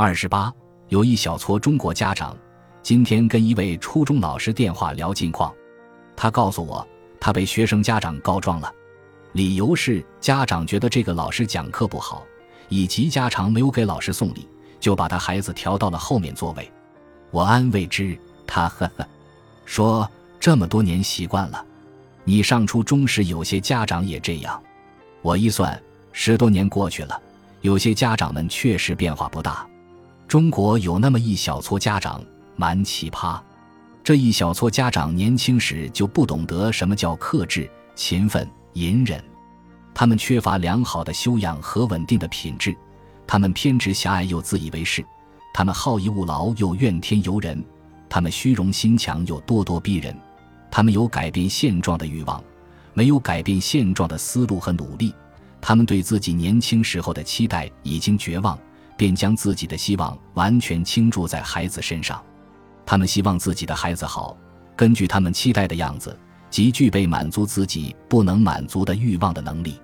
二十八，有一小撮中国家长今天跟一位初中老师电话聊近况，他告诉我他被学生家长告状了，理由是家长觉得这个老师讲课不好，以及家长没有给老师送礼，就把他孩子调到了后面座位。我安慰之，他呵呵说这么多年习惯了，你上初中时有些家长也这样。我一算，十多年过去了，有些家长们确实变化不大。中国有那么一小撮家长蛮奇葩，这一小撮家长年轻时就不懂得什么叫克制、勤奋、隐忍，他们缺乏良好的修养和稳定的品质，他们偏执狭隘又自以为是，他们好逸恶劳又怨天尤人，他们虚荣心强又咄咄逼人，他们有改变现状的欲望，没有改变现状的思路和努力，他们对自己年轻时候的期待已经绝望。便将自己的希望完全倾注在孩子身上，他们希望自己的孩子好，根据他们期待的样子，即具备满足自己不能满足的欲望的能力，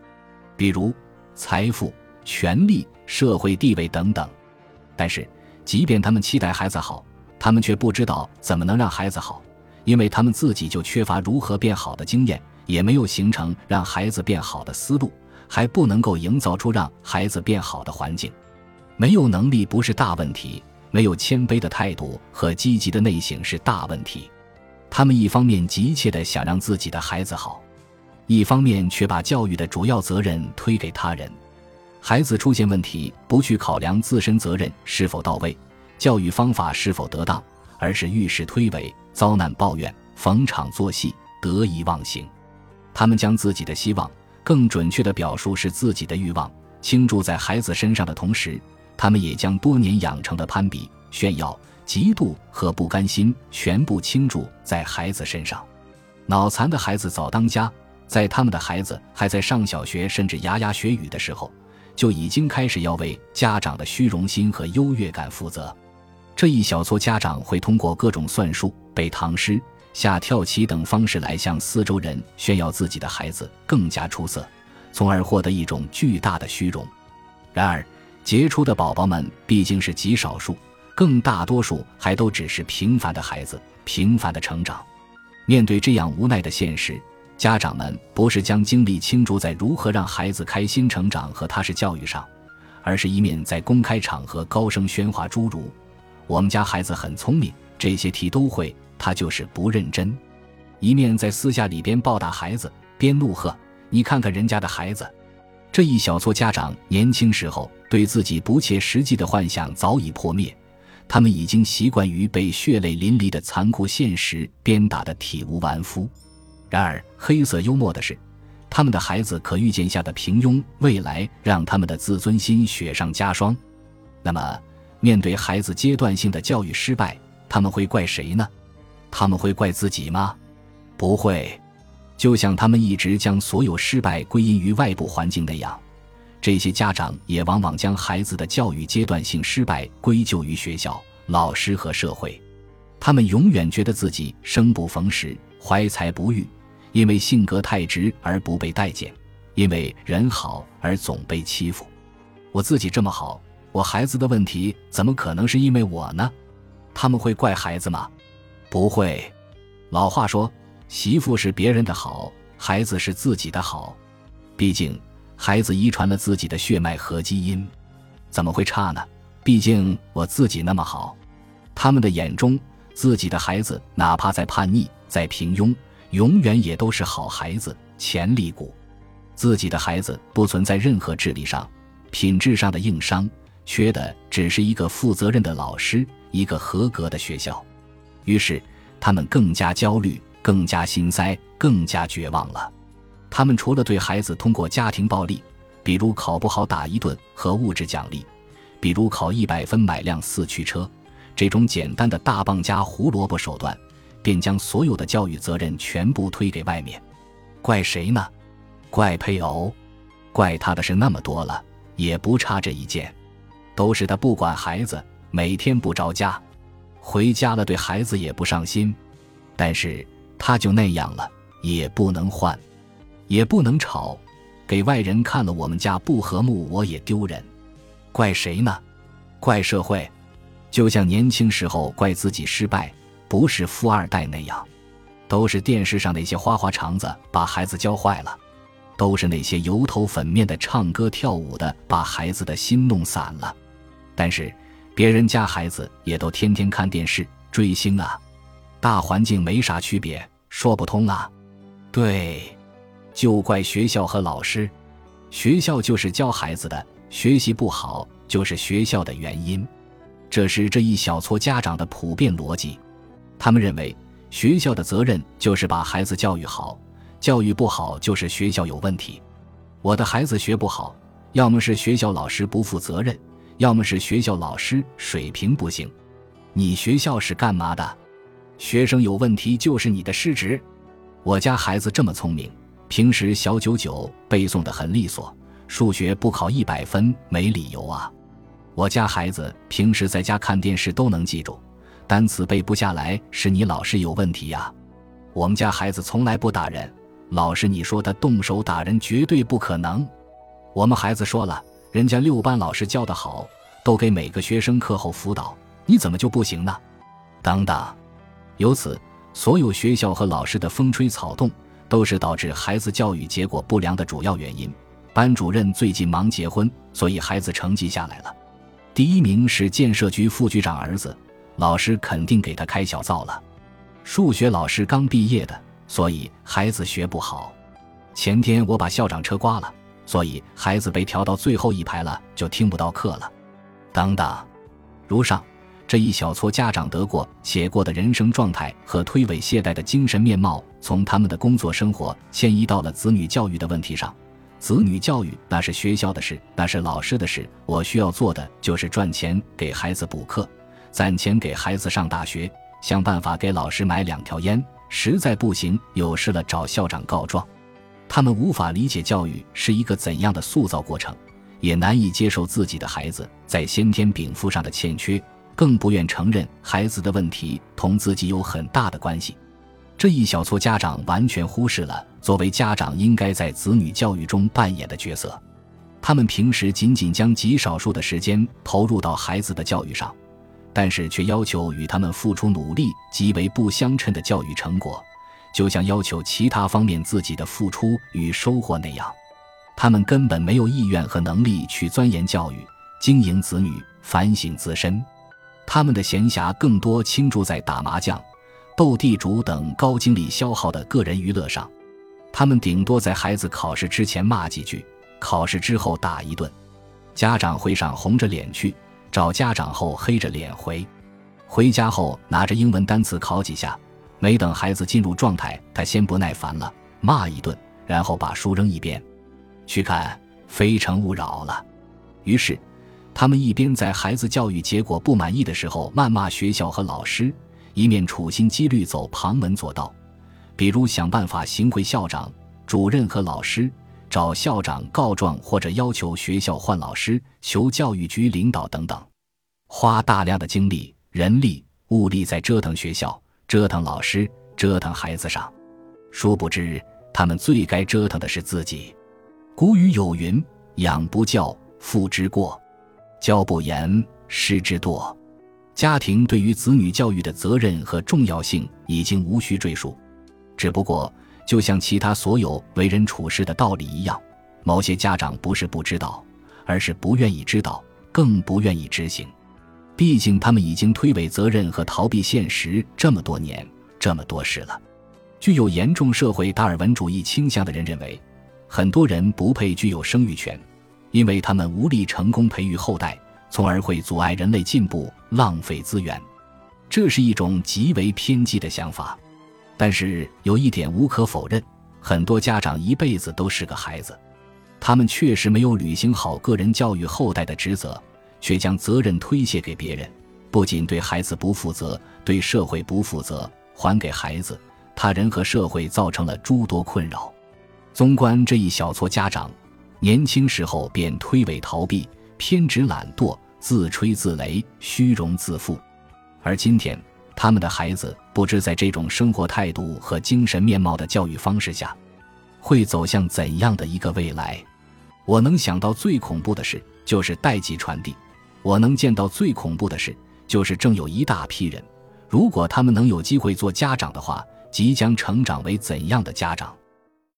比如财富、权力、社会地位等等。但是，即便他们期待孩子好，他们却不知道怎么能让孩子好，因为他们自己就缺乏如何变好的经验，也没有形成让孩子变好的思路，还不能够营造出让孩子变好的环境。没有能力不是大问题，没有谦卑的态度和积极的内省是大问题。他们一方面急切地想让自己的孩子好，一方面却把教育的主要责任推给他人。孩子出现问题，不去考量自身责任是否到位，教育方法是否得当，而是遇事推诿、遭难抱怨、逢场作戏、得意忘形。他们将自己的希望，更准确的表述是自己的欲望，倾注在孩子身上的同时。他们也将多年养成的攀比、炫耀、嫉妒和不甘心全部倾注在孩子身上。脑残的孩子早当家，在他们的孩子还在上小学甚至牙牙学语的时候，就已经开始要为家长的虚荣心和优越感负责。这一小撮家长会通过各种算术、背唐诗、下跳棋等方式来向四周人炫耀自己的孩子更加出色，从而获得一种巨大的虚荣。然而，杰出的宝宝们毕竟是极少数，更大多数还都只是平凡的孩子，平凡的成长。面对这样无奈的现实，家长们不是将精力倾注在如何让孩子开心成长和踏实教育上，而是一面在公开场合高声喧哗诸如“我们家孩子很聪明，这些题都会，他就是不认真”，一面在私下里边暴打孩子，边怒喝：“你看看人家的孩子。”这一小撮家长年轻时候对自己不切实际的幻想早已破灭，他们已经习惯于被血泪淋漓的残酷现实鞭打得体无完肤。然而，黑色幽默的是，他们的孩子可预见下的平庸未来让他们的自尊心雪上加霜。那么，面对孩子阶段性的教育失败，他们会怪谁呢？他们会怪自己吗？不会。就像他们一直将所有失败归因于外部环境那样，这些家长也往往将孩子的教育阶段性失败归咎于学校、老师和社会。他们永远觉得自己生不逢时、怀才不遇，因为性格太直而不被待见，因为人好而总被欺负。我自己这么好，我孩子的问题怎么可能是因为我呢？他们会怪孩子吗？不会。老话说。媳妇是别人的好，孩子是自己的好。毕竟，孩子遗传了自己的血脉和基因，怎么会差呢？毕竟我自己那么好。他们的眼中，自己的孩子哪怕再叛逆、再平庸，永远也都是好孩子、潜力股。自己的孩子不存在任何智力上、品质上的硬伤，缺的只是一个负责任的老师，一个合格的学校。于是，他们更加焦虑。更加心塞，更加绝望了。他们除了对孩子通过家庭暴力，比如考不好打一顿和物质奖励，比如考一百分买辆四驱车，这种简单的大棒加胡萝卜手段，便将所有的教育责任全部推给外面。怪谁呢？怪配偶？怪他的事那么多了，也不差这一件。都是他不管孩子，每天不着家，回家了对孩子也不上心。但是。他就那样了，也不能换，也不能吵，给外人看了我们家不和睦，我也丢人。怪谁呢？怪社会，就像年轻时候怪自己失败，不是富二代那样，都是电视上那些花花肠子把孩子教坏了，都是那些油头粉面的唱歌跳舞的把孩子的心弄散了。但是，别人家孩子也都天天看电视追星啊，大环境没啥区别，说不通啊。对，就怪学校和老师，学校就是教孩子的，学习不好就是学校的原因，这是这一小撮家长的普遍逻辑。他们认为学校的责任就是把孩子教育好，教育不好就是学校有问题。我的孩子学不好，要么是学校老师不负责任。要么是学校老师水平不行，你学校是干嘛的？学生有问题就是你的失职。我家孩子这么聪明，平时小九九背诵的很利索，数学不考一百分没理由啊。我家孩子平时在家看电视都能记住，单词背不下来是你老师有问题呀。我们家孩子从来不打人，老师你说他动手打人绝对不可能。我们孩子说了。人家六班老师教的好，都给每个学生课后辅导，你怎么就不行呢？等等，由此，所有学校和老师的风吹草动，都是导致孩子教育结果不良的主要原因。班主任最近忙结婚，所以孩子成绩下来了。第一名是建设局副局长儿子，老师肯定给他开小灶了。数学老师刚毕业的，所以孩子学不好。前天我把校长车刮了。所以孩子被调到最后一排了，就听不到课了。等等，如上这一小撮家长得过且过的人生状态和推诿懈怠的精神面貌，从他们的工作生活迁移到了子女教育的问题上。子女教育那是学校的事，那是老师的事。我需要做的就是赚钱给孩子补课，攒钱给孩子上大学，想办法给老师买两条烟。实在不行，有事了找校长告状。他们无法理解教育是一个怎样的塑造过程，也难以接受自己的孩子在先天禀赋上的欠缺，更不愿承认孩子的问题同自己有很大的关系。这一小撮家长完全忽视了作为家长应该在子女教育中扮演的角色。他们平时仅仅将极少数的时间投入到孩子的教育上，但是却要求与他们付出努力极为不相称的教育成果。就像要求其他方面自己的付出与收获那样，他们根本没有意愿和能力去钻研教育、经营子女、反省自身。他们的闲暇更多倾注在打麻将、斗地主等高精力消耗的个人娱乐上。他们顶多在孩子考试之前骂几句，考试之后打一顿。家长会上红着脸去，找家长后黑着脸回。回家后拿着英文单词考几下。没等孩子进入状态，他先不耐烦了，骂一顿，然后把书扔一边，去看《非诚勿扰》了。于是，他们一边在孩子教育结果不满意的时候谩骂学校和老师，一面处心积虑走旁门左道，比如想办法行贿校长、主任和老师，找校长告状或者要求学校换老师、求教育局领导等等，花大量的精力、人力、物力在折腾学校。折腾老师，折腾孩子上，殊不知他们最该折腾的是自己。古语有云：“养不教，父之过；教不严，师之惰。”家庭对于子女教育的责任和重要性已经无需赘述。只不过，就像其他所有为人处事的道理一样，某些家长不是不知道，而是不愿意知道，更不愿意执行。毕竟，他们已经推诿责任和逃避现实这么多年，这么多事了。具有严重社会达尔文主义倾向的人认为，很多人不配具有生育权，因为他们无力成功培育后代，从而会阻碍人类进步，浪费资源。这是一种极为偏激的想法。但是有一点无可否认：很多家长一辈子都是个孩子，他们确实没有履行好个人教育后代的职责。却将责任推卸给别人，不仅对孩子不负责，对社会不负责，还给孩子、他人和社会造成了诸多困扰。纵观这一小撮家长，年轻时候便推诿逃避、偏执懒惰、自吹自擂、虚荣自负，而今天他们的孩子不知在这种生活态度和精神面貌的教育方式下，会走向怎样的一个未来？我能想到最恐怖的事，就是代际传递。我能见到最恐怖的事，就是正有一大批人，如果他们能有机会做家长的话，即将成长为怎样的家长？